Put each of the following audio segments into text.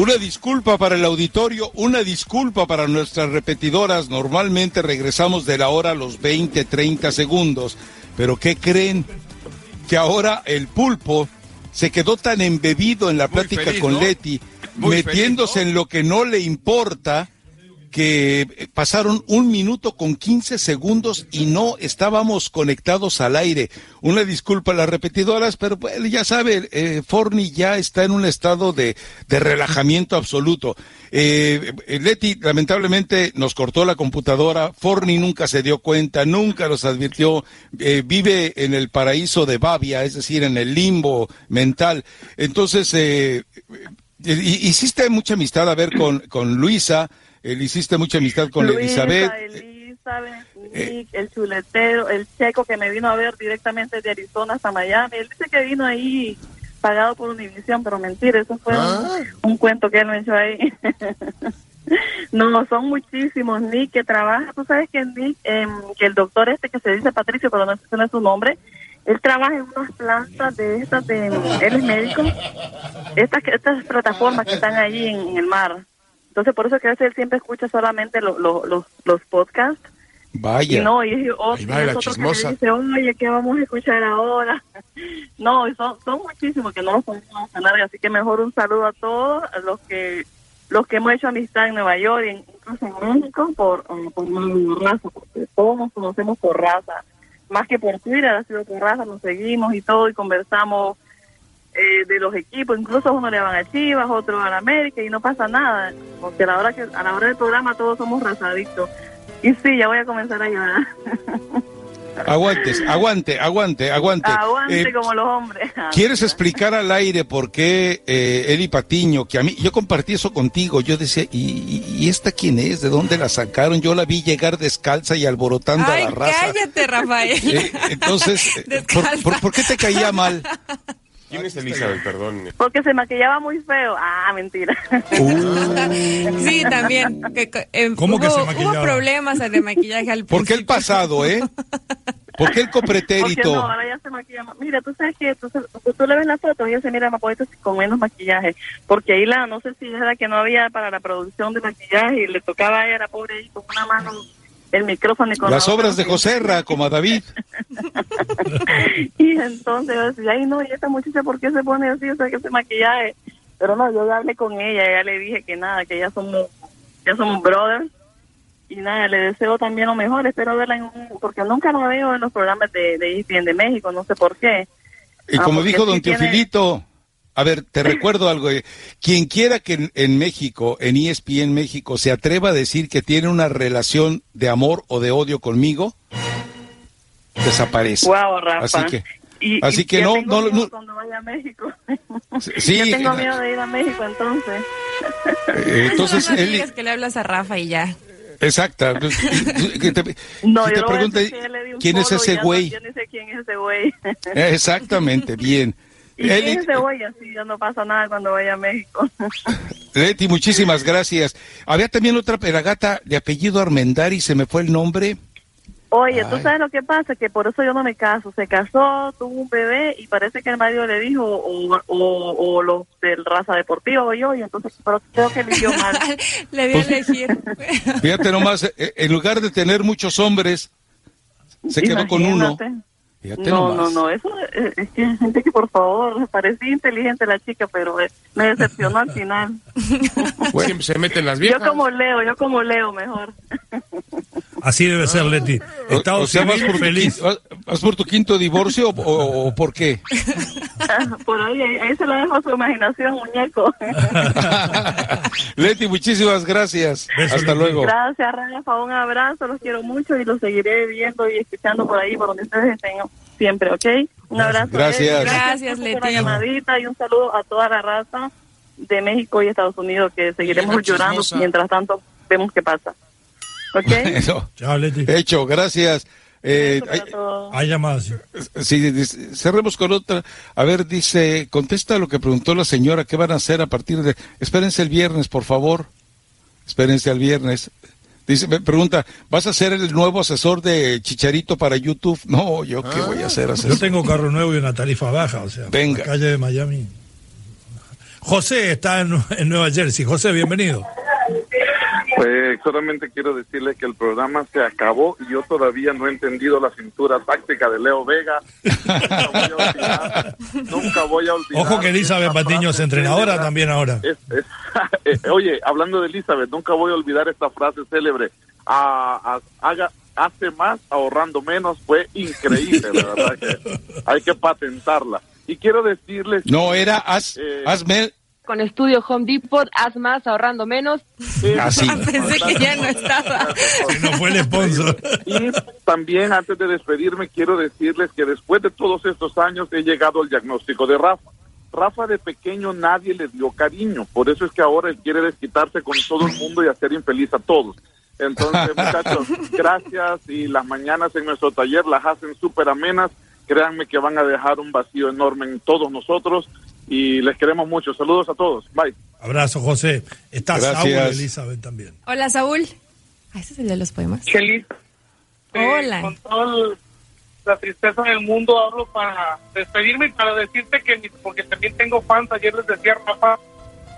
Una disculpa para el auditorio, una disculpa para nuestras repetidoras. Normalmente regresamos de la hora a los 20, 30 segundos. Pero ¿qué creen? Que ahora el pulpo se quedó tan embebido en la plática con Leti, metiéndose en lo que no le importa que eh, pasaron un minuto con 15 segundos y no estábamos conectados al aire. Una disculpa a las repetidoras, pero pues, ya sabe, eh, Forni ya está en un estado de, de relajamiento absoluto. Eh, Leti lamentablemente nos cortó la computadora, Forni nunca se dio cuenta, nunca nos advirtió, eh, vive en el paraíso de Babia, es decir, en el limbo mental. Entonces, eh, hiciste mucha amistad a ver con, con Luisa, él hiciste mucha amistad con Elizabeth. Elizabeth, Nick, el chuletero, el checo que me vino a ver directamente de Arizona hasta Miami. Él dice que vino ahí pagado por Univision, pero mentira, eso fue un, cuento que él me echó ahí. no, son muchísimos. Nick que trabaja, tú sabes que Nick, em, que el doctor este que se dice Patricio, pero no, no es su nombre, él trabaja en unas plantas de estas, de, él es médico, estas, estas plataformas que están ahí en el mar. Entonces, por eso que a veces él siempre escucha solamente los, los podcasts. Vaya. Y no, y, otro, que dice, oye, ¿qué vamos a escuchar ahora? no, son, son muchísimos que no los podemos hablar, así que mejor un saludo a todos, a los que los que hemos hecho amistad en Nueva York, incluso en México, por, eh, por raza, porque todos nos conocemos por raza, más que por Twitter, ha sido por raza, nos seguimos y todo, y conversamos eh, de los equipos, incluso uno le van a Chivas, otro a la América y no pasa nada, porque a la hora que a la hora del programa todos somos razaditos. Y sí, ya voy a comenzar a llorar. Aguantes, aguante, aguante, aguante. Aguante eh, como los hombres. ¿Quieres explicar al aire por qué eh, Eli Patiño, que a mí, yo compartí eso contigo, yo decía, ¿y, y esta quién es? ¿De dónde la sacaron? Yo la vi llegar descalza y alborotando a la raza. cállate, Rafael. entonces, ¿por, por qué te caía mal? ¿Quién es Elizabeth? Perdón. Porque se maquillaba muy feo. Ah, mentira. Uh. sí, también. Eh, ¿Cómo hubo, que se maquillaba? Hubo problemas de maquillaje al ¿Por qué el pasado, eh? ¿Por qué el copretérito? Porque no, ahora ya se maquilla Mira, tú sabes que tú, tú, le ves la foto y ella se mira más con menos maquillaje. Porque ahí la, no sé si era que no había para la producción de maquillaje y le tocaba a ella, la pobre ahí, con una mano el micrófono. con Las obras de Joserra, como a David. y entonces yo decía, ay no, y esta muchacha, ¿por qué se pone así? O sea, que se maquillaje. Pero no, yo hablé con ella, ya le dije que nada, que ya somos, ya somos brothers. Y nada, le deseo también lo mejor, espero verla en un, porque nunca la veo en los programas de, de ESPN de México, no sé por qué. Y como ah, dijo don Teofilito, a ver, te recuerdo algo. Eh. Quien quiera que en, México, en ESPN México, se atreva a decir que tiene una relación de amor o de odio conmigo, desaparece. Wow, Rafa. Así que, así que no, no, no, Cuando vaya a México. Sí. yo tengo miedo de ir a México, entonces. Eh, entonces, él... que le hablas a Rafa y ya. Exacta. no, te pregunta, ¿quién es ese güey? Yo no sé quién es ese güey. Exactamente, bien. Y Eli... cebolla, si ya no pasa nada cuando vaya a México. Leti, muchísimas gracias. Había también otra peragata de apellido Armendari, se me fue el nombre. Oye, tú sabes lo que pasa, que por eso yo no me caso. Se casó, tuvo un bebé y parece que el marido le dijo o, o, los del raza deportiva o yo, y entonces pero creo que eligió mal. le dio pues, elegir. Fíjate nomás, eh, en lugar de tener muchos hombres, se quedó con uno no, no, no, eso es, que gente que por favor, parecía inteligente la chica, pero eh, me decepcionó al final. Siempre se meten las viejas. Yo como Leo, yo como Leo mejor. Así debe ser, Leti. Estado o, sea, vas por, feliz. ¿Vas por tu quinto divorcio o, por qué? por ahí, ahí, se lo dejo a su imaginación, muñeco. Leti, muchísimas gracias. Hasta luego. Gracias, Rafa. Un abrazo, los quiero mucho y los seguiré viendo y escuchando por ahí, por donde ustedes estén siempre, ¿ok? Un abrazo. Gracias. Gracias, Leti. Una llamadita y un saludo a toda la raza de México y Estados Unidos que seguiremos llorando mientras tanto vemos qué pasa. ¿Ok? Eso. Chao, Leti. Hecho, gracias. Eh, hay, llamadas. Sí, cerremos con otra. A ver, dice, contesta lo que preguntó la señora, ¿qué van a hacer a partir de... Espérense el viernes, por favor. Espérense al viernes. Dice, me pregunta, ¿vas a ser el nuevo asesor de Chicharito para YouTube? No, yo qué voy a hacer. Yo tengo carro nuevo y una tarifa baja, o sea, Venga. la calle de Miami. José está en, en Nueva Jersey. José, bienvenido. Pues solamente quiero decirle que el programa se acabó y yo todavía no he entendido la cintura táctica de Leo Vega. Nunca voy a olvidar. Nunca voy a olvidar Ojo que Elizabeth Patiño es entrenadora célebre. también ahora. Es- es- oye, hablando de Elizabeth, nunca voy a olvidar esta frase célebre. A- a- haga, hace más ahorrando menos. Fue increíble, de verdad que hay que patentarla. Y quiero decirles... No, era haz, Eh, hazme Con Estudio Home Depot, haz más ahorrando menos. así. Pensé que ya no estaba. Que no fue el sponsor. Y también antes de despedirme quiero decirles que después de todos estos años he llegado al diagnóstico de Rafa. Rafa de pequeño nadie le dio cariño, por eso es que ahora él quiere desquitarse con todo el mundo y hacer infeliz a todos. Entonces, muchachos, gracias y las mañanas en nuestro taller las hacen súper amenas. Créanme que van a dejar un vacío enorme en todos nosotros y les queremos mucho. Saludos a todos. Bye. Abrazo, José. Está Gracias. Saúl Elizabeth también. Hola, Saúl. Ah, ese es el de los poemas. Chelita. Hola. con toda la tristeza del mundo hablo para despedirme y para decirte que, mi- porque también tengo fans, ayer les decía Rafa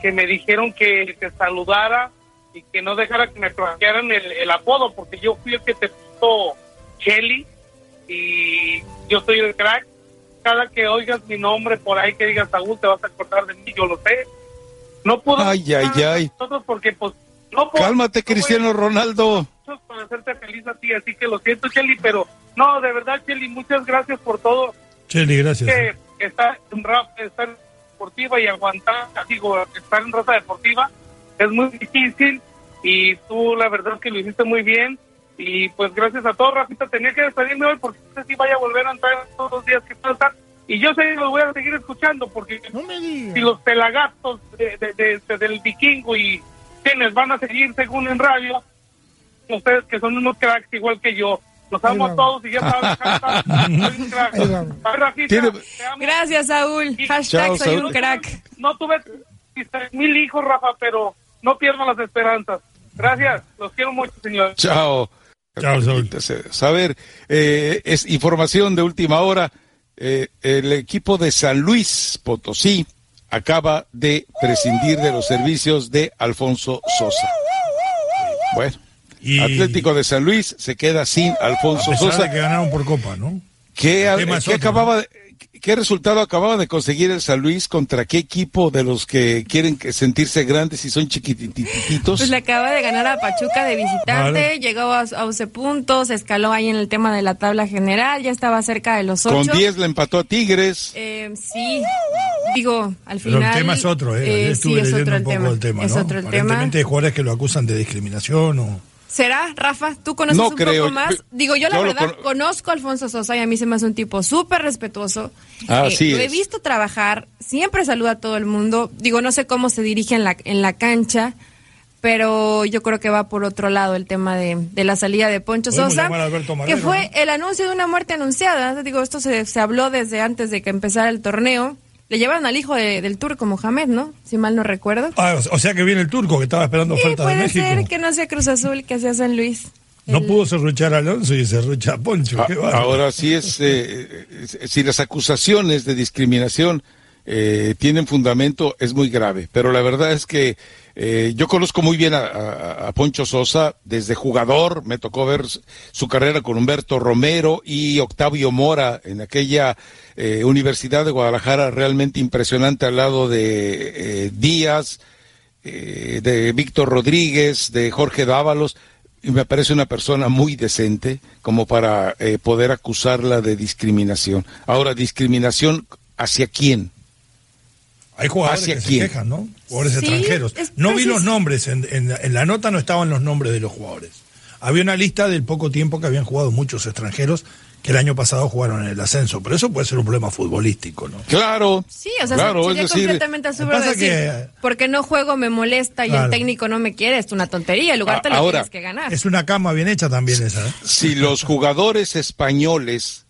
que me dijeron que te saludara y que no dejara que me plagiaran el, el apodo, porque yo fui el que te puso Chelly y yo soy el crack. Cada que oigas mi nombre por ahí que digas Saúl, te vas a acordar de mí, yo lo sé. No puedo Ay, ay, ay. nosotros porque pues no puedo- Cálmate, no Cristiano Ronaldo. muchos para hacerte feliz a ti, así que lo siento, Chelly, pero no, de verdad, Chelly, muchas gracias por todo. Cheli, gracias. Que estar en raza, estar en deportiva y aguantar, digo, estar en raza deportiva es muy difícil y tú la verdad que lo hiciste muy bien y pues gracias a todos, Rafita, tenía que despedirme hoy porque no sé si vaya a volver a entrar todos los días que puedo estar y yo sé que los voy a seguir escuchando porque si los pelagatos de, de- de- de- del vikingo y quienes van a seguir según en radio, ustedes que son unos cracks igual que yo. Los amo a todos y ya amo. Gracias, Saúl. Hashtag Chao, soy Saúl. un crack. No tuve mil hijos, Rafa, pero no pierdo las esperanzas. Gracias, los quiero mucho, señor. Chao. Chao, Saúl. A ver, eh, es información de última hora. Eh, el equipo de San Luis Potosí acaba de prescindir de los servicios de Alfonso Sosa. Bueno, Y- Atlético de San Luis se queda sin A Alfonso pesar Sosa. de que ganaron por copa, ¿no? ¿Qué, El tema es qué otro, acababa de- ¿Qué resultado acababa de conseguir el San Luis? ¿Contra qué equipo de los que quieren que sentirse grandes y son chiquitititos? Pues le acaba de ganar a Pachuca de visitante, Vale. llegó a, a 11 puntos, escaló ahí en el tema de la tabla general, ya estaba cerca de los 8. Con 10 le empató a Tigres. Eh, sí, digo, al Pero final. el tema es otro, ¿eh? Eh, estuve sí, es leyendo otro un el poco tema. el tema, es ¿no? otro el tema. Aparentemente hay jugadores que lo acusan de discriminación o... ¿Será, Rafa? ¿Tú conoces No un creo. poco más? Digo, yo la yo verdad cono- conozco a Alfonso Sosa y a mí se me hace un tipo súper respetuoso. Así lo he visto trabajar, siempre saluda a todo el mundo. Digo, no sé cómo se dirige en la, en la cancha, pero yo creo que va por otro lado el tema de, de la salida de Poncho Podemos Sosa, que fue ¿no? el anuncio de una muerte anunciada. Digo, esto se, se habló desde antes de que empezara el torneo. Le llevaron al hijo de- del turco Mohamed, ¿no? Si mal no recuerdo. Ah, o sea que viene el turco que estaba esperando Sí, oferta de puede México. ser que no sea Cruz Azul, que sea San Luis. No El- pudo serruchar a Alonso y serrucha a Poncho. A- qué bárbaro. Ahora sí es, eh, eh, si las acusaciones de discriminación eh, tienen fundamento, es muy grave. Pero la verdad es que eh, yo conozco muy bien a, Poncho Sosa desde jugador, me tocó ver su carrera con Humberto Romero y Octavio Mora en aquella eh, Universidad de Guadalajara realmente impresionante al lado de eh, Díaz, de Víctor Rodríguez, de Jorge Dávalos, y me parece una persona muy decente como para eh, poder acusarla de discriminación. Ahora, discriminación hacia quién? Hay jugadores ¿Hacia que se quejan, ¿no? Jugadores Sí, extranjeros. es No vi los nombres, en, en- en la nota no estaban los nombres de los jugadores. Había una lista del poco tiempo que habían jugado muchos extranjeros que el año pasado jugaron en el ascenso, pero eso puede ser un problema futbolístico, ¿no? Claro. Sí, o sea, claro, sería es decir, completamente absurdo decir, que- porque no juego me molesta y Claro. el técnico no me quiere, es una tontería, el lugar A- te lo ahora, tienes que ganar. Es una cama bien hecha también esa. ¿eh? si los jugadores españoles,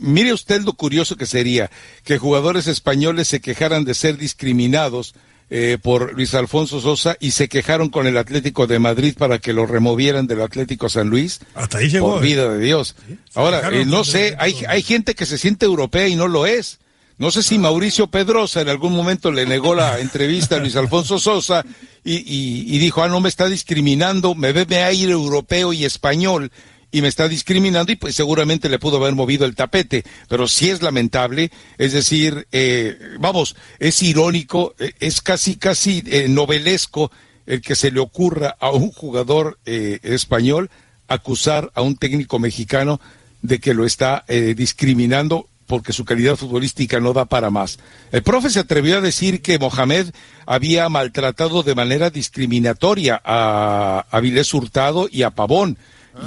mire usted lo curioso que sería que jugadores españoles se quejaran de ser discriminados eh, por Luis Alfonso Sosa y se quejaron con el Atlético de Madrid para que lo removieran del Atlético San Luis. Hasta ahí llegó. Por ¿eh? vida de Dios. Ahora, eh, no sé, hay, hay gente que se siente europea y no lo es. No sé si Mauricio Pedrosa en algún momento le negó la entrevista a Luis Alfonso Sosa y, y, y dijo, ah, no me está discriminando, me ve aire europeo y español y me está discriminando y pues seguramente le pudo haber movido el tapete, pero sí es lamentable, es decir, eh, vamos, es irónico, eh, es casi, casi eh, novelesco el que se le ocurra a un jugador eh, español acusar a un técnico mexicano de que lo está eh, discriminando porque su calidad futbolística no da para más. El profe se atrevió a decir que Mohamed había maltratado de manera discriminatoria a Avilés Hurtado y a Pavón.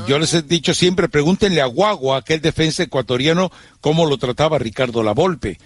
Y yo les he dicho siempre, pregúntenle a Guagua, aquel defensa ecuatoriano, cómo lo trataba Ricardo Lavolpe.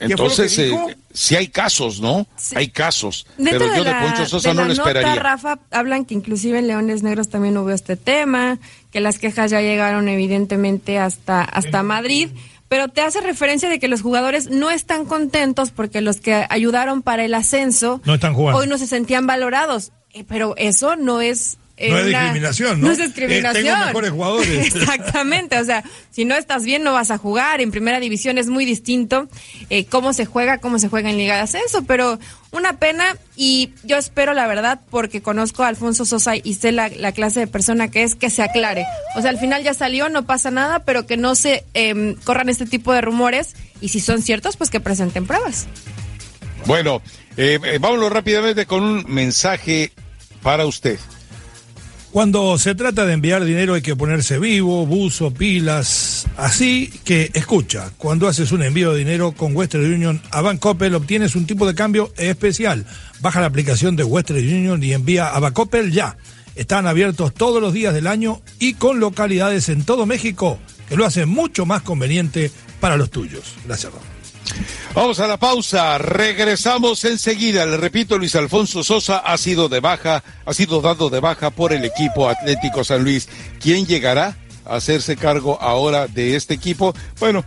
Entonces, eh, sí hay casos, ¿no? Hay casos. Dentro pero yo de, la- Poncho Sosa de no lo nota, esperaría. Rafa, hablan que inclusive en Leones Negros también hubo este tema, que las quejas ya llegaron evidentemente hasta, hasta Madrid, pero te hace referencia de que los jugadores no están contentos porque los que ayudaron para el ascenso No están jugando. hoy no se sentían valorados. Eh, pero eso no es... eh, No es una- discriminación, ¿no? No es Eh, discriminación. tengo mejores jugadores. Exactamente, o sea, si no estás bien no vas a jugar. En primera división es muy distinto eh, cómo se juega, cómo se juega en Liga de Ascenso, pero una pena y yo espero la verdad, porque conozco a Alfonso Sosa y sé la, la clase de persona que es, que se aclare. O sea, al final ya salió, no pasa nada, pero que no se eh, corran este tipo de rumores y si son ciertos, pues que presenten pruebas. Bueno, eh, eh, vámonos rápidamente con un mensaje para usted. Cuando se trata de enviar dinero hay que ponerse vivo, buzo, pilas. Así que escucha, cuando haces un envío de dinero con Western Union a obtienes un tipo de cambio especial. Baja la aplicación de Western Union y envía a Bancoppel ya. Están abiertos todos los días del año y con localidades en todo México que lo hace mucho más conveniente para los tuyos. Gracias. Vamos a la pausa, regresamos enseguida. Le repito, Luis Alfonso Sosa ha sido de baja, ha sido dado de baja por el equipo Atlético San Luis. ¿Quién llegará a hacerse cargo ahora de este equipo? Bueno,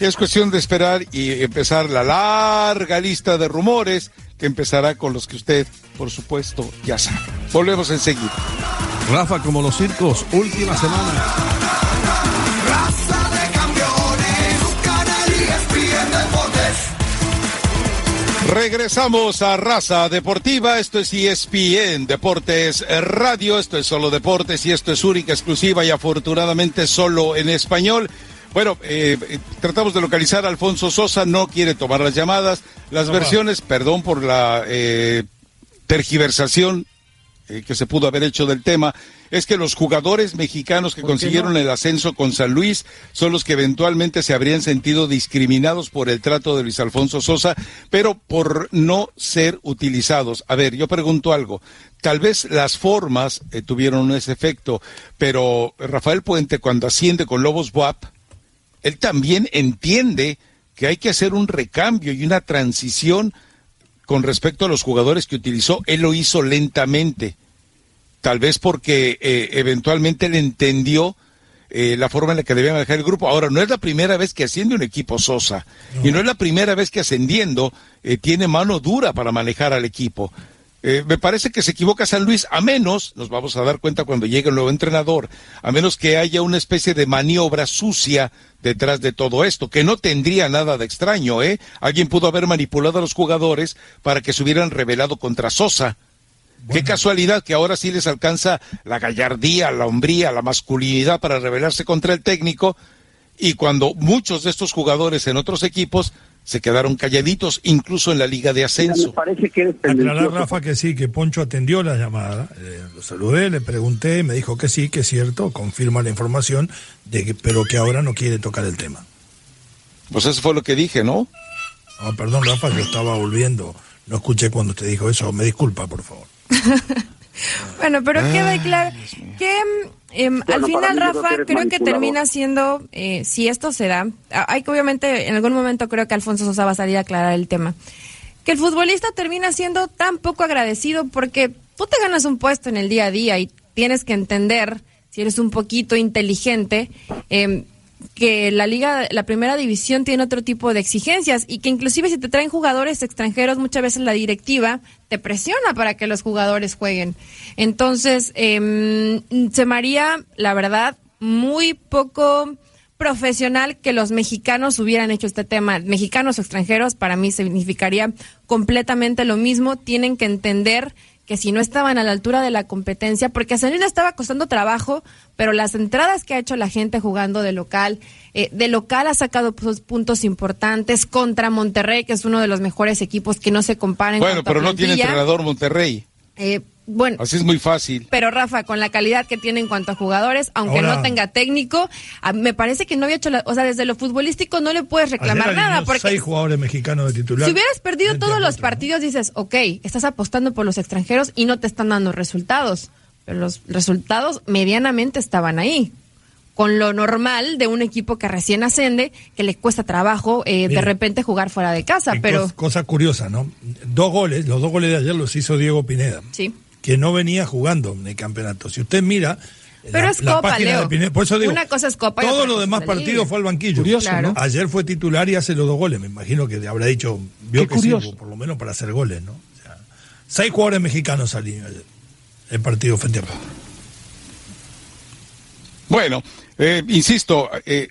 es cuestión de esperar y empezar la larga lista de rumores que empezará con los que usted, por supuesto, ya sabe. Volvemos enseguida. Rafa, como los circos, última semana. Regresamos a Raza Deportiva, esto es ESPN Deportes Radio, esto es solo deportes y esto es única, exclusiva y afortunadamente solo en español. Bueno, eh, eh, tratamos de localizar a Alfonso Sosa, no quiere tomar las llamadas, las versiones, perdón por la eh, tergiversación eh, que se pudo haber hecho del tema, es que los jugadores mexicanos que consiguieron el ascenso con San Luis son los que eventualmente se habrían sentido discriminados por el trato de Luis Alfonso Sosa, pero por no ser utilizados. A ver, yo pregunto algo. Tal vez las formas eh, tuvieron ese efecto, pero Rafael Puente cuando asciende con Lobos Buap, él también entiende que hay que hacer un recambio y una transición con respecto a los jugadores que utilizó. Él lo hizo lentamente, tal vez porque eh, eventualmente él entendió eh, la forma en la que debía manejar el grupo. Ahora, no es la primera vez que asciende un equipo Sosa, y no es la primera vez que ascendiendo eh, tiene mano dura para manejar al equipo. Eh, me parece que se equivoca San Luis, a menos, nos vamos a dar cuenta cuando llegue el nuevo entrenador, a menos que haya una especie de maniobra sucia detrás de todo esto, que no tendría nada de extraño, ¿eh? Alguien pudo haber manipulado a los jugadores para que se hubieran rebelado contra Sosa. Qué casualidad que ahora sí les alcanza la gallardía, la hombría, la masculinidad para rebelarse contra el técnico y cuando muchos de estos jugadores en otros equipos se quedaron calladitos, incluso en la liga de ascenso. parece que eres Aclarar. Rafa, que sí, que Poncho atendió la llamada. Eh, lo saludé, le pregunté, me dijo que sí, que es cierto, confirma la información, de que, pero que ahora no quiere tocar el tema. Pues eso fue lo que dije, ¿no? Ah, perdón, Rafa, yo estaba volviendo. No escuché cuando te dijo eso. Me disculpa, por favor. Bueno, pero queda claro que em, al Bueno, para final, Rafa, creo que termina siendo, eh, si esto se da, hay que obviamente, en algún momento creo que Alfonso Sosa va a salir a aclarar el tema, que el futbolista termina siendo tan poco agradecido porque tú te ganas un puesto en el día a día y tienes que entender, si eres un poquito inteligente, em, que la liga, la primera división tiene otro tipo de exigencias y que inclusive si te traen jugadores extranjeros, muchas veces la directiva te presiona para que los jugadores jueguen. Entonces, em, se me haría, la verdad, muy poco profesional que los mexicanos hubieran hecho este tema. Mexicanos o extranjeros, para mí significaría completamente lo mismo. Tienen que entender que si no estaban a la altura de la competencia, porque a San Luis le estaba costando trabajo, pero las entradas que ha hecho la gente jugando de local, eh, de local ha sacado pues, puntos importantes contra Monterrey, que es uno de los mejores equipos que no se comparen. Bueno, pero no tiene entrenador Monterrey. Eh, bueno. Así es muy fácil. Pero Rafa, con la calidad que tiene en cuanto a jugadores, aunque no tenga técnico, me parece que no había hecho, la, o sea, desde lo futbolístico no le puedes reclamar nada. Porque seis jugadores mexicanos de titular. Si hubieras perdido todos los partidos, dices, ok, estás apostando por los extranjeros y no te están dando resultados. Pero los resultados medianamente estaban ahí con lo normal de un equipo que recién ascende, que le cuesta trabajo eh, de repente jugar fuera de casa. Pero cosa curiosa, ¿no? Dos goles, los dos goles de ayer los hizo Diego Pineda. Sí que no venía jugando en el campeonato. Si usted mira. Pero es Copa, Leo. por eso digo, Una cosa es Copa. Todos los demás partidos fue al banquillo. Curioso, Ayer fue titular y hace los dos goles. Me imagino que habrá dicho, vio que sí, por lo menos para hacer goles, ¿no? seis jugadores mexicanos salieron ayer. El partido frente a Bueno, eh, insisto, eh,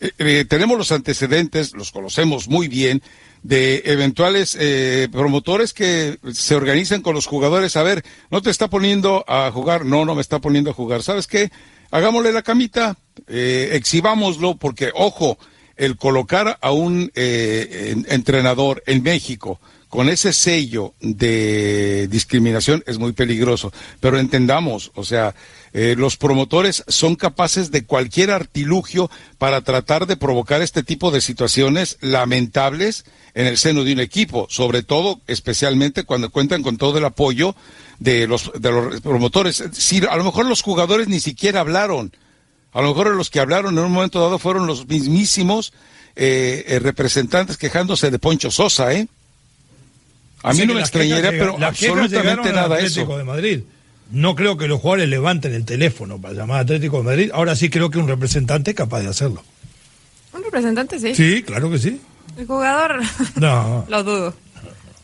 eh, tenemos los antecedentes, los conocemos muy bien de eventuales eh, promotores que se organizan con los jugadores. A ver, no te está poniendo a jugar, no, no me está poniendo a jugar. ¿Sabes qué? Hagámosle la camita, eh, exhibámoslo, porque, ojo, el colocar a un eh, entrenador en México con ese sello de discriminación es muy peligroso. Pero entendamos, o sea, eh, los promotores son capaces de cualquier artilugio para tratar de provocar este tipo de situaciones lamentables en el seno de un equipo, sobre todo, especialmente cuando cuentan con todo el apoyo de los, promotores. Si a lo mejor los jugadores ni siquiera hablaron, a lo mejor los que hablaron en un momento dado fueron los mismísimos eh, eh, representantes quejándose de Poncho Sosa, ¿eh? A mí no me extrañaría, pero absolutamente nada eso. De Madrid. No creo que los jugadores levanten el teléfono para llamar a Atlético de Madrid. Ahora sí creo que un representante es capaz de hacerlo. Un representante, sí. Sí, claro que sí. El jugador. No. lo dudo.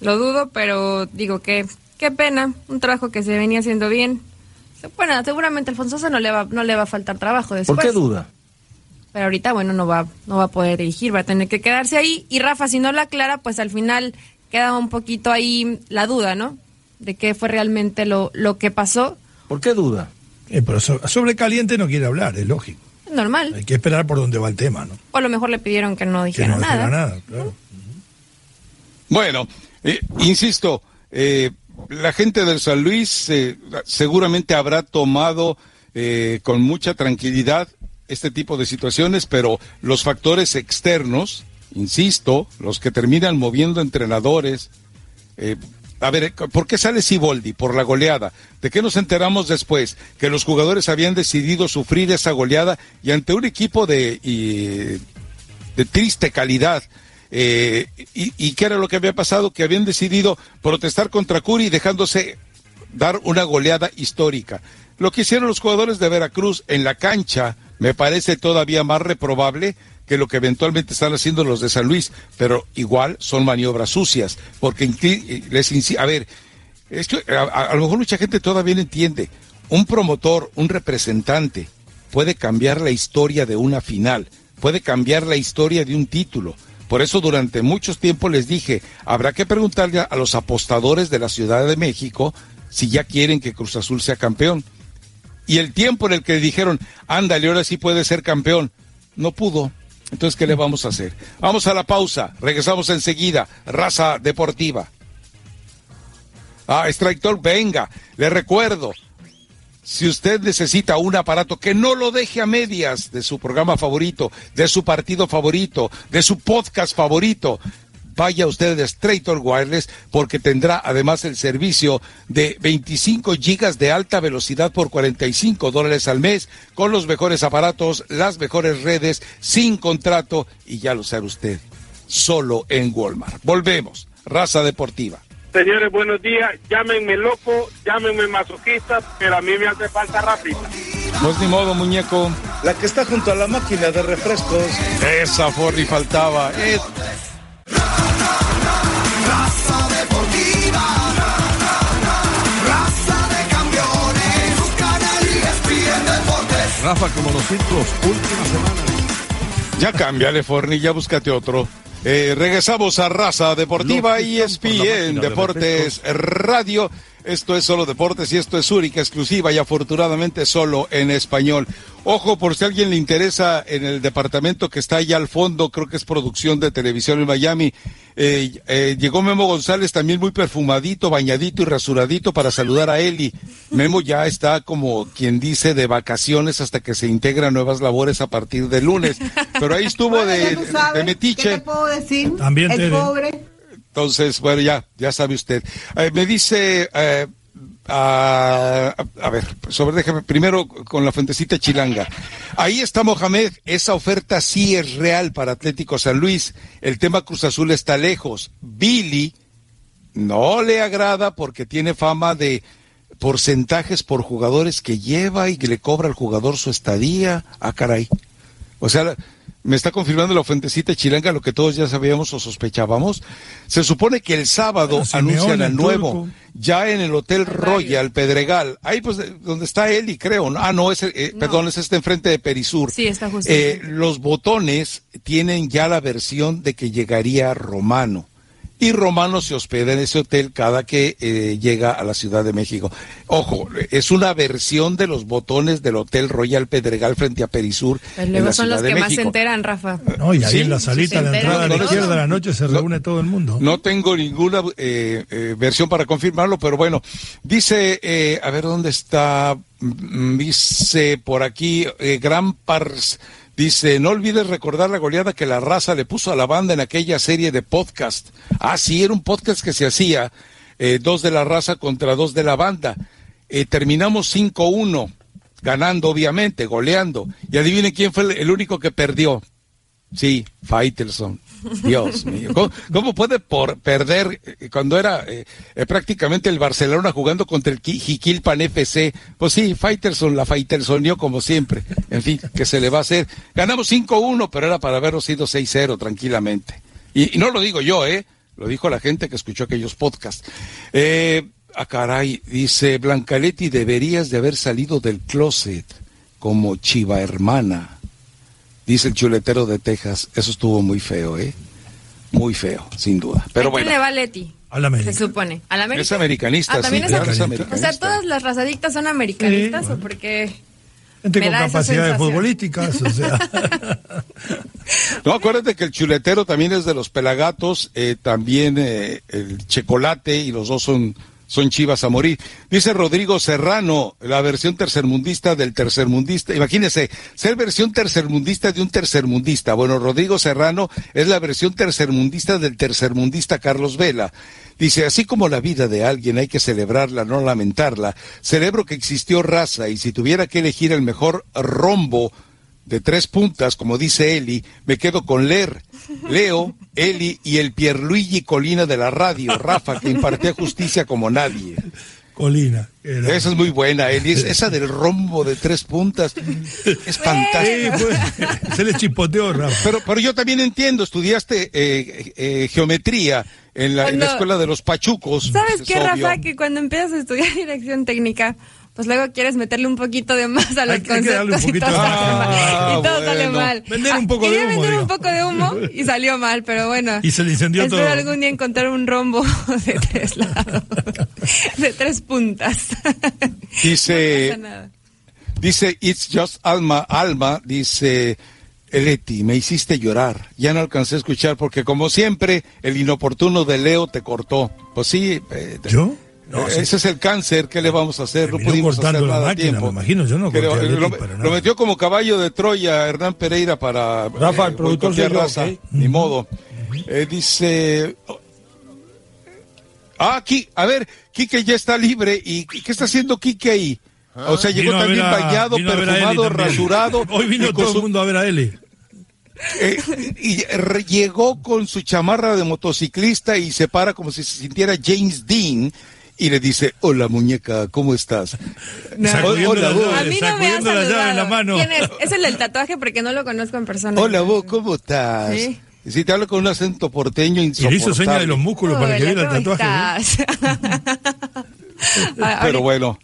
Lo dudo, pero digo que qué pena. Un trabajo que se venía haciendo bien. Bueno, seguramente Alfonso no le va, no le va a faltar trabajo después. ¿Por qué duda? Pero ahorita, bueno, no va, no va a poder dirigir, va a tener que quedarse ahí. Y Rafa, si no lo aclara, pues al final queda un poquito ahí la duda, ¿no? de qué fue realmente lo, lo que pasó. ¿Por qué duda? Eh, pero sobre, caliente no quiere hablar, es lógico. Es normal. Hay que esperar por dónde va el tema, ¿no? O a lo mejor le pidieron que no dijera que no nada. nada, claro. Bueno, eh, insisto, eh, la gente del San Luis seguramente habrá tomado con mucha tranquilidad este tipo de situaciones, pero los factores externos, insisto, los que terminan moviendo entrenadores, a ver, ¿por qué sale Siboldi? Por la goleada. ¿De qué nos enteramos después? Que los jugadores habían decidido sufrir esa goleada y ante un equipo de, de triste calidad. Eh, y, y, qué era lo que había pasado? Que habían decidido protestar contra Curi dejándose dar una goleada histórica. Lo que hicieron los jugadores de Veracruz en la cancha me parece todavía más reprobable que lo que eventualmente están haciendo los de San Luis, pero igual son maniobras sucias, porque les a ver, a, lo mejor mucha gente todavía no entiende, un promotor, un representante puede cambiar la historia de una final, puede cambiar la historia de un título. Por eso durante muchos tiempos les dije, habrá que preguntarle a los apostadores de la Ciudad de México si ya quieren que Cruz Azul sea campeón. Y el tiempo en el que dijeron, ándale, ahora sí puede ser campeón, no pudo. Entonces, ¿qué le vamos a hacer? Vamos a la pausa, regresamos enseguida. Raza Deportiva. Ah, Strike venga, le recuerdo, si usted necesita un aparato que no lo deje a medias de su programa favorito, de su partido favorito, de su podcast favorito, vaya usted de Straightor Wireless porque tendrá además el servicio de 25 gigas de alta velocidad por 45 dólares al mes con los mejores aparatos, las mejores redes, sin contrato y ya lo sabe usted, solo en Walmart. Volvemos, raza deportiva. Señores, buenos días. Llámenme loco, llámenme masoquista, pero a mí me hace falta rápido. Pues ni modo, muñeco. La que está junto a la máquina de refrescos. Esa Forri faltaba. Es... Rafa, como los ciclos, última semana. Ya cámbiale, Forni, ya búscate otro. Eh, regresamos a Raza Deportiva y ESPN de Deportes Radio. Esto es solo deportes y esto es única, exclusiva y afortunadamente solo en español. Ojo, por si a alguien le interesa, en el departamento que está allá al fondo, creo que es producción de televisión en Miami, eh, eh, llegó Memo González también muy perfumadito, bañadito y rasuradito para saludar a Eli. Memo ya está como quien dice de vacaciones hasta que se integra a nuevas labores a partir de lunes. Pero ahí estuvo Bueno, de, metiche. ¿Qué te puedo decir? También, El pobre. Entonces, bueno, ya, ya sabe usted. Eh, me dice, eh, a, ver, sobre, déjame primero con la fuentecita chilanga. Ahí está Mohamed, esa oferta sí es real para Atlético San Luis. El tema Cruz Azul está lejos. Billy no le agrada porque tiene fama de porcentajes por jugadores que lleva y que le cobra al jugador su estadía. Ah, caray. O sea, me está confirmando la fuentecita chilanga lo que todos ya sabíamos o sospechábamos. Se supone que el sábado anuncian al el nuevo, turco. ya en el Hotel Royal Pedregal, ahí pues eh, donde está Eli, creo. ¿no? Ah, no, es el- eh, No. perdón, es este enfrente de Perisur. Sí, está justo. Eh, los botones tienen ya la versión de que llegaría Romano. Y Romano se hospeda en ese hotel cada que eh, llega a la Ciudad de México. Ojo, es una versión de los botones del Hotel Royal Pedregal frente a Perisur. Pues en luego la son Ciudad los de que más se enteran, Rafa. No, y ahí Sí, en la salita, enteran entrada a la de izquierda de la noche se No. reúne todo el mundo. No tengo ninguna eh, eh, versión para confirmarlo, pero bueno, dice, eh, a ver dónde está, Mm, dice por aquí, eh, Gran Pars, dice, no olvides recordar la goleada que la raza le puso a la banda en aquella serie de podcast. Ah, sí, era un podcast que se hacía, eh, dos de la raza contra dos de la banda. Eh, terminamos 5-1, ganando obviamente, goleando. Y adivinen quién fue el- el único que perdió. Sí, Faitelson. Dios mío. ¿Cómo, cómo puede por perder eh, cuando era eh, eh, prácticamente el Barcelona jugando contra el Qui- Jiquilpan FC? Pues sí, Faitelson la Faitelsonió como siempre. En fin, ¿qué se le va a hacer? Ganamos 5-1, pero era para haberlo sido 6-0 tranquilamente. Y, y no lo digo yo, ¿eh? Lo dijo la gente que escuchó aquellos podcasts. Eh, ah, caray, dice Blancaletti, deberías de haber salido del closet como chiva hermana. Dice el chuletero de Texas, eso estuvo muy feo, ¿eh? Muy feo, sin duda. Pero ¿A quién bueno, le va Leti? A la América. Se supone. ¿A la América? es americanista, Ah, ¿también sí, es claro, es americanista? O sea, todas las razadictas son americanistas Sí, o porque Gente con capacidades futbolísticas, o sea. No, acuérdate que el chuletero también es de los pelagatos, eh, también eh, el chocolate y los dos son, son chivas a morir. Dice Rodrigo Serrano, la versión tercermundista del tercermundista. Imagínense, ser versión tercermundista de un tercermundista. Bueno, Rodrigo Serrano es la versión tercermundista del tercermundista Carlos Vela. Dice, así como la vida de alguien hay que celebrarla, no lamentarla, celebro que existió raza y si tuviera que elegir el mejor rombo de tres puntas, como dice Eli, me quedo con Ler, Leo, Eli y el Pierluigi Colina de la radio, Rafa, que impartía justicia como nadie. Colina. era- Esa es muy buena, Eli. Es- esa del rombo de tres puntas es Sí, fantástica. pues, se le chipoteó, Rafa. Pero, pero yo también entiendo, estudiaste eh, eh, geometría en la, en la Cuando- escuela de los pachucos. ¿Sabes es qué, obvio. Rafa? Que cuando empiezas a estudiar dirección técnica, pues luego quieres meterle un poquito de más a los Hay que- hay que darle un conceptos y todo, de sale más. mal. Y todo Ah, sale bueno. mal. Vender un poco de quería humo, vender digo. un poco de humo y salió mal, pero bueno. Y se le incendió Espero todo. algún día encontrar un rombo de tres lados, de tres puntas. Dice, No dice It's Just Alma, Alma, dice Eleti, me hiciste llorar. Ya no alcancé a escuchar porque como siempre el inoportuno de Leo te cortó. Pues sí. eh, ¿Yo? No, Eh, sí. Ese es el cáncer, ¿qué le vamos a hacer? No pudimos hacer la nada a máquina, tiempo. me imagino, yo no eh, lo, lo metió como caballo de Troya Hernán Pereira para Rafa, el productor yo, raza. Ni modo. Eh, dice... Ah, aquí, a ver, Quique ya está libre. ¿Y qué está haciendo Quique ahí? O sea, llegó también a- bañado, perfumado, rasurado. Hoy vino todo su- el mundo a ver a Eli. eh, y re- llegó con su chamarra de motociclista y se para como si se sintiera James Dean y le dice, hola muñeca, ¿cómo estás? No. Hola, la vos. A mí no me ha la llave en la mano. ¿Quién es? Es el del tatuaje porque no lo conozco en persona. Hola vos, ¿cómo estás? Sí. Y si te hablo con un acento porteño Y insoportable. le hizo señas de los músculos para que viera el ¿cómo tatuaje. ¿no? Pero bueno.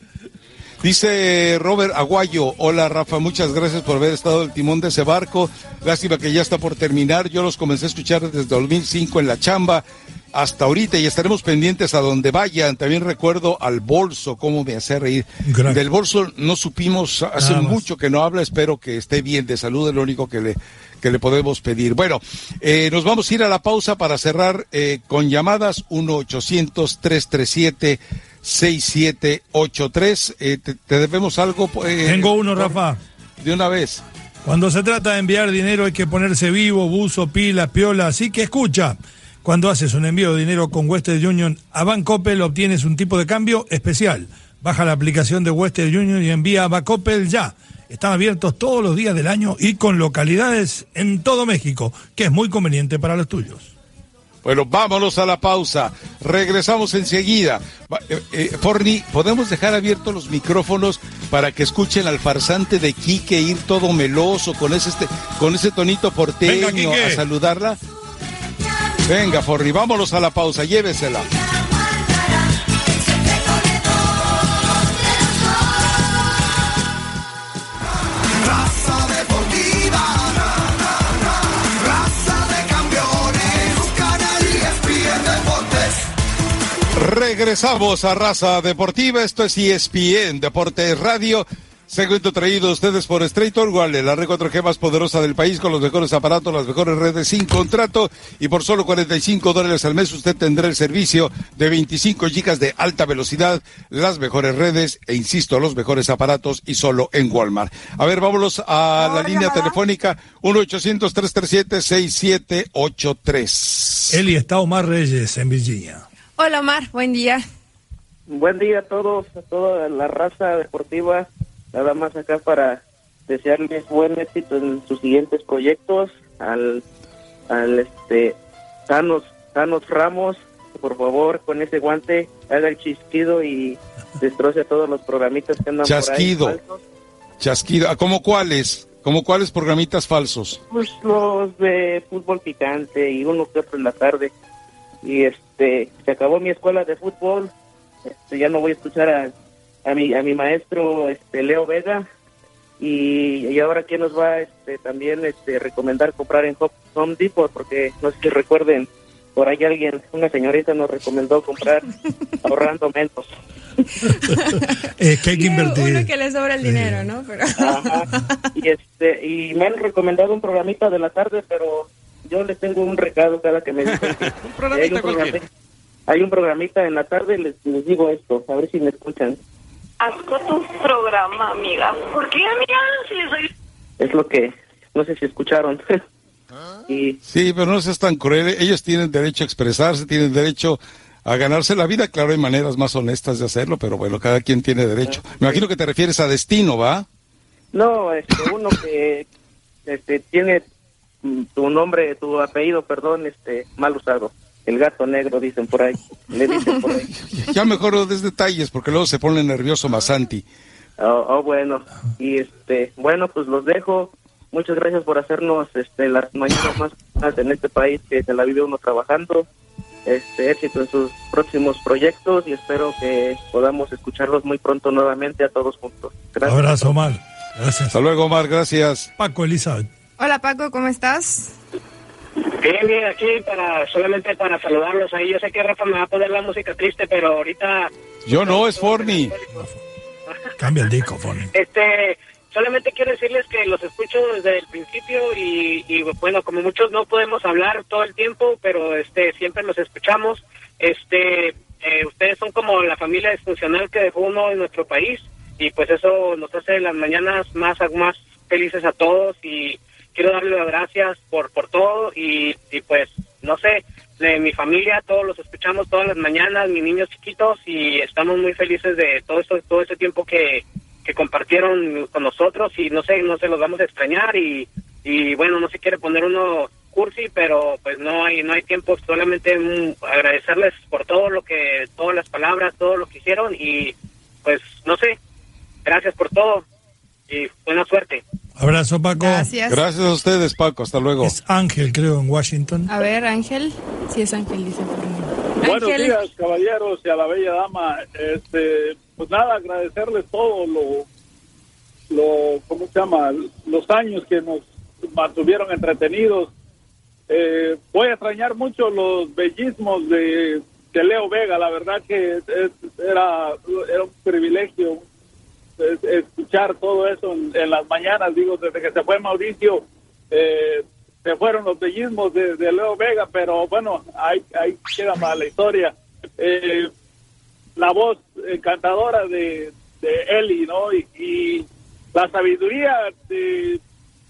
Dice Robert Aguayo, hola Rafa, muchas gracias por haber estado el timón de ese barco. Lástima que ya está por terminar. Yo los comencé a escuchar desde 2005 en la chamba hasta ahorita y estaremos pendientes a donde vayan. También recuerdo al bolso, cómo me hace reír. Gracias. Del bolso no supimos, hace mucho que no habla, espero que esté bien de salud, es lo único que le, que le podemos pedir. Bueno, eh, nos vamos a ir a la pausa para cerrar eh, con llamadas 1-800-337-6783. Eh, te, te debemos algo? eh, Tengo uno, Rafa. De una vez. Cuando se trata de enviar dinero hay que ponerse vivo, buzo, pila, piola. Así que escucha, cuando haces un envío de dinero con Western Union a Bancoppel obtienes un tipo de cambio especial. Baja la aplicación de Western Union y envía a Bancoppel ya. Están abiertos todos los días del año y con localidades en todo México, que es muy conveniente para los tuyos. Bueno, vámonos a la pausa. Regresamos enseguida. Eh, eh, Forni, ¿podemos dejar abiertos los micrófonos para que escuchen al farsante de Quique ir todo meloso con ese, este, con ese tonito porteño Venga, a saludarla? Venga, Forni, vámonos a la pausa. Llévesela. Regresamos a Raza Deportiva. Esto es ESPN Deportes Radio. Segmento traído a ustedes por Straight Orwell, la red 4G más poderosa del país con los mejores aparatos, las mejores redes sin contrato y por solo 45 dólares al mes usted tendrá el servicio de 25 gigas de alta velocidad, las mejores redes e insisto, los mejores aparatos y solo en Walmart. A ver, vámonos a la línea telefónica 1-800-337-6783. Eli está Omar Reyes en Virginia. Hola Omar, buen día. Buen día a todos, a toda la raza deportiva. Nada más acá para desearles buen éxito en sus siguientes proyectos. Al, al este, Thanos, Thanos Ramos, por favor, con ese guante, haga el chisquido y destroce a todos los programitas que andan Chasquido. por ahí. falsos. Chasquido. ¿A ¿Cómo cuáles? ¿Cómo cuáles programitas falsos? Pues los de fútbol picante y uno que otro en la tarde. Y este, se acabó mi escuela de fútbol. Este, ya no voy a escuchar a, a mi a mi maestro este Leo Vega. Y, y ahora quién nos va este también este recomendar comprar en Home- Depot porque no sé si recuerden por ahí alguien una señorita nos recomendó comprar ahorrando menos. Que hay que Uno invertir. que le sobra el dinero, ¿no? Pero... Ajá. Y este y me han recomendado un programita de la tarde, pero yo les tengo un recado cada que me dicen que hay, un programa- hay un programita en la tarde, les, les digo esto, a ver si me escuchan. Asco tu programa, amiga. ¿Por qué, amiga? Si les doy... Es lo que, no sé si escucharon. y Sí, pero no seas tan cruel. Ellos tienen derecho a expresarse, tienen derecho a ganarse la vida. Claro, hay maneras más honestas de hacerlo, pero bueno, cada quien tiene derecho. Me imagino que te refieres a destino, ¿va? no, este, uno que este, tiene tu nombre, tu apellido, perdón, este, mal usado. El gato negro, dicen por ahí. Le dicen por ahí. Ya mejor no des detalles, porque luego se pone nervioso Masanti. Oh, oh, bueno. Y este, bueno, pues los dejo. Muchas gracias por hacernos este, las mañanas más en este país que se la vive uno trabajando. Este, éxito en sus próximos proyectos y espero que podamos escucharlos muy pronto nuevamente a todos juntos. Gracias. Abrazo, Omar. Gracias. Hasta luego, Omar, gracias. Paco Elizabeth. Hola Paco, ¿cómo estás? Bien, bien, aquí para solamente para saludarlos ahí. Yo sé que Rafa me va a poner la música triste, pero ahorita, Yo no, es Forni. Cambia el disco, Foni. este, solamente quiero decirles que los escucho desde el principio y, y, bueno, como muchos no podemos hablar todo el tiempo, pero este, siempre los escuchamos. Este, eh, ustedes son como la familia disfuncional que dejó uno en nuestro país y pues eso nos hace las mañanas más, más felices a todos y quiero darle las gracias por, por todo y, y pues, no sé, de mi familia, todos los escuchamos todas las mañanas, mis niños chiquitos y estamos muy felices de todo esto, todo ese tiempo que, que compartieron con nosotros y no sé, no se los vamos a extrañar y, y bueno, no se quiere poner uno cursi, pero pues no hay no hay tiempo, solamente mm, agradecerles por todo lo que, todas las palabras, todo lo que hicieron y pues no sé, gracias por todo y buena suerte. Abrazo, Paco. Gracias. Gracias a ustedes, Paco. Hasta luego. Es Ángel, creo, en Washington. A ver, Ángel. Sí, es Ángel, dice por. Buenos Ángel. días, caballeros y a la bella dama. Este, pues nada, agradecerles todo lo, lo, ¿cómo se llama? Los años que nos mantuvieron entretenidos. Eh, voy a extrañar mucho los bellismos de, de Leo Vega, la verdad que es- era, era un privilegio es- escuchar todo eso en, las mañanas, digo, desde que se fue Mauricio, eh, se fueron los bellismos de, Leo Vega, pero bueno, ahí, ahí queda más la historia. Eh, la voz encantadora de, de Eli, ¿no? Y, y la sabiduría de,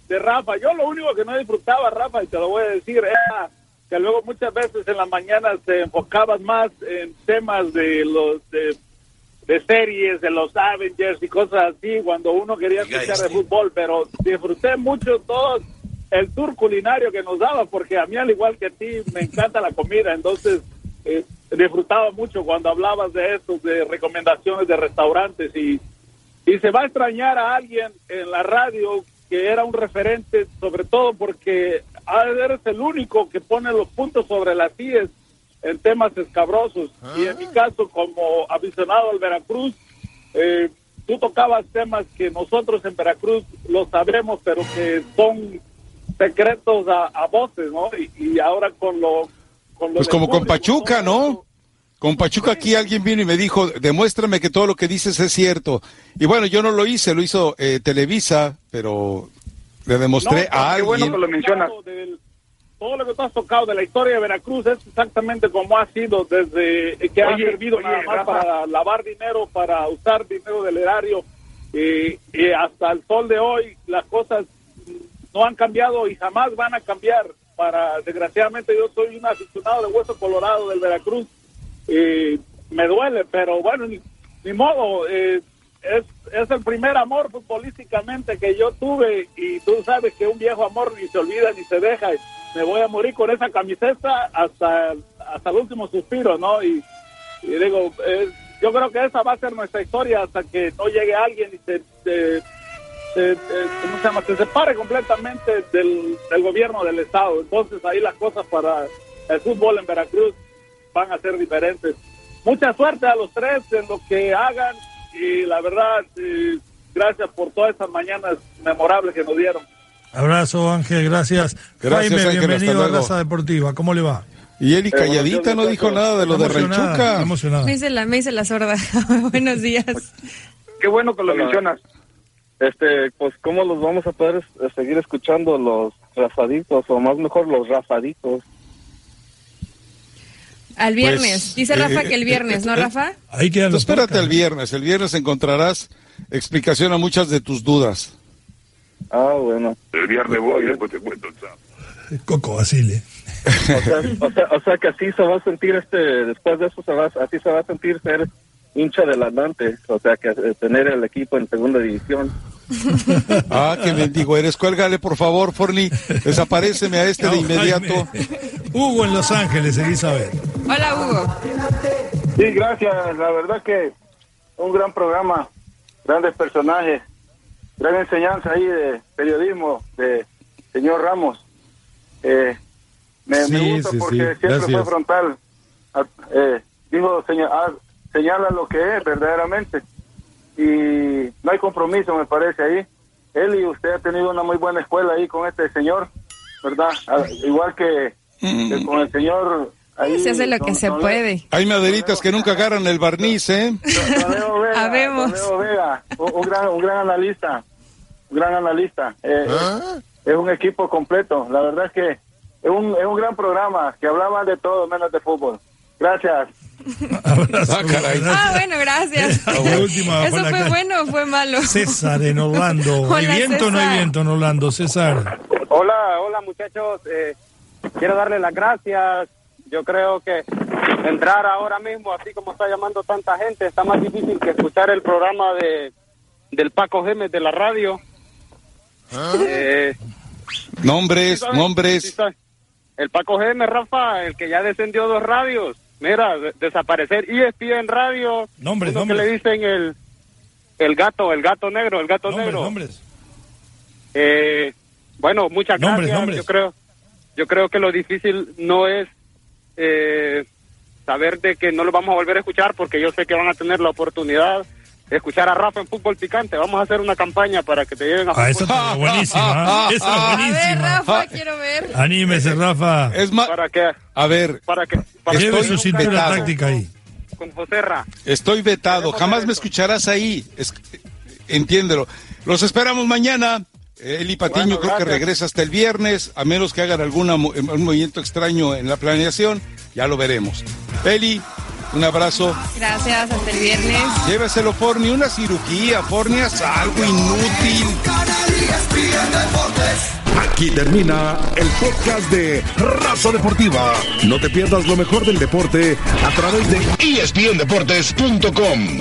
de Rafa. Yo lo único que no disfrutaba, Rafa, y te lo voy a decir, era que luego muchas veces en la mañana te enfocabas más en temas de los de, de series, de los Avengers y cosas así, cuando uno quería escuchar de fútbol, pero disfruté mucho todo el tour culinario que nos daba, porque a mí al igual que a ti me encanta la comida, entonces eh, disfrutaba mucho cuando hablabas de esto, de recomendaciones de restaurantes y, y se va a extrañar a alguien en la radio que era un referente, sobre todo porque ah, eres el único que pone los puntos sobre las IES en temas escabrosos. Y en mi caso, como aficionado al Veracruz, eh, tú tocabas temas que nosotros en Veracruz lo sabemos, pero que son secretos a, a voces, ¿no? Y, y ahora con lo... Con lo Pues como con Pachuca, ¿no? Con Pachuca aquí alguien vino y me dijo, demuéstrame que todo lo que dices es cierto. Y bueno, yo no lo hice, lo hizo eh, Televisa, pero le demostré No, a qué bueno alguien. que lo mencionas. Del- todo lo que tú has tocado de la historia de Veracruz es exactamente como ha sido desde que ha Oye, servido oye, nada más Rafa. para lavar dinero, para usar dinero del erario y, y hasta el sol de hoy las cosas no han cambiado y jamás van a cambiar. Para desgraciadamente yo soy un aficionado de hueso colorado del Veracruz y me duele, pero bueno, ni, ni modo. Eh, es, es el primer amor futbolísticamente que yo tuve y tú sabes que un viejo amor ni se olvida ni se deja. Me voy a morir con esa camiseta hasta, hasta el último suspiro, ¿no? Y, y digo, eh, yo creo que esa va a ser nuestra historia hasta que no llegue alguien y se, se- se- se- ¿cómo se llama? se separe completamente del, del gobierno del Estado. Entonces ahí las cosas para el fútbol en Veracruz van a ser diferentes. Mucha suerte a los tres en lo que hagan y la verdad, eh, gracias por todas estas mañanas memorables que nos dieron. Abrazo, Ángel, gracias. Gracias, Jaime, Ángel, bienvenido a. Raza Deportiva. ¿Cómo le va? Y Eli calladita no dijo nada de lo de emocionada. Me hice la, me hice la sorda. Buenos días. Qué bueno que lo mencionas. Este, pues, ¿cómo los vamos a poder eh, seguir escuchando los rafaditos, o más mejor los rafaditos? Al viernes. Pues, Dice Rafa eh, que el viernes, ¿no, eh, Rafa? Ahí quedan Tú los espérate podcasts. el viernes. El viernes encontrarás explicación a muchas de tus dudas. Ah, bueno. El viernes voy, después te cuento el sábado. Coco Basile. O sea, o sea, o sea que así se va a sentir este, después de eso se va, así se va a sentir ser hincha del Atlante, o sea que eh, tener el equipo en segunda división. Ah, qué mendigo eres. Cuélgale, por favor, Forni. Desaparéceme a este de inmediato. Hugo en Los Ángeles, Elizabeth. Hola, Hugo. Sí, gracias. La verdad que un gran programa, grandes personajes, gran enseñanza ahí de periodismo de señor Ramos. Eh, me, gusta sí, porque sí. siempre Gracias. fue frontal. Ah, eh, dijo, señal, ah, señala lo que es verdaderamente. Y no hay compromiso, me parece ahí. Él y usted ha tenido una muy buena escuela ahí con este señor, ¿verdad? Ah, igual que, que con el señor... Ahí, Se hace lo que se puede. Hay maderitas que nunca agarran el barniz, ¿eh? Don Leo Vega, Habemos. don Leo Vega, un, un gran, un gran analista, un gran analista. Eh, Es un equipo completo. La verdad es que es un, es un gran programa que hablaba de todo menos de fútbol. Gracias. Ah, caray. Ah, bueno, gracias. La última bajo ¿Eso fue bueno o fue malo? César en Orlando. ¿Hay viento o no hay César. viento en Orlando? César. Hola, hola muchachos. Eh, quiero darle las gracias. Yo creo que entrar ahora mismo, así como está llamando tanta gente, está más difícil que escuchar el programa de del Paco Gémez de la radio. Eh, Nombres, nombres. El Paco Gémez, Rafa, el que ya descendió dos radios. Mira, de- desaparecer ESPN Radio. Nombres, uno nombres. que le dicen el el gato, el gato negro, el gato Nombres, negro. nombres. Eh, bueno, muchas Nombres, gracias. nombres. Yo creo, yo creo que lo difícil no es eh, saber de que no lo vamos a volver a escuchar, porque yo sé que van a tener la oportunidad escuchar a Rafa en fútbol picante. Vamos a hacer una campaña para que te lleven a Ah, esa fútbol. está buenísima. ¿eh? Esa es A ver, buenísima. Rafa, quiero ver. Anímese, Rafa. Es más, ¿Para qué? a ver, Para que para Lleve su cintura vetado. táctica ahí. con José Ra. estoy vetado. Jamás me escucharás ahí. Es- entiéndelo. Los esperamos mañana. Eli Patiño Bueno, creo que regresa hasta el viernes, a menos que hagan un movimiento extraño en la planeación. Ya lo veremos. Eli, un abrazo. Gracias, hasta el viernes. Lléveselo, Forni, una cirugía, Forni, haz algo inútil. Aquí termina el podcast de Raza Deportiva. No te pierdas lo mejor del deporte a través de ESPNDeportes.com.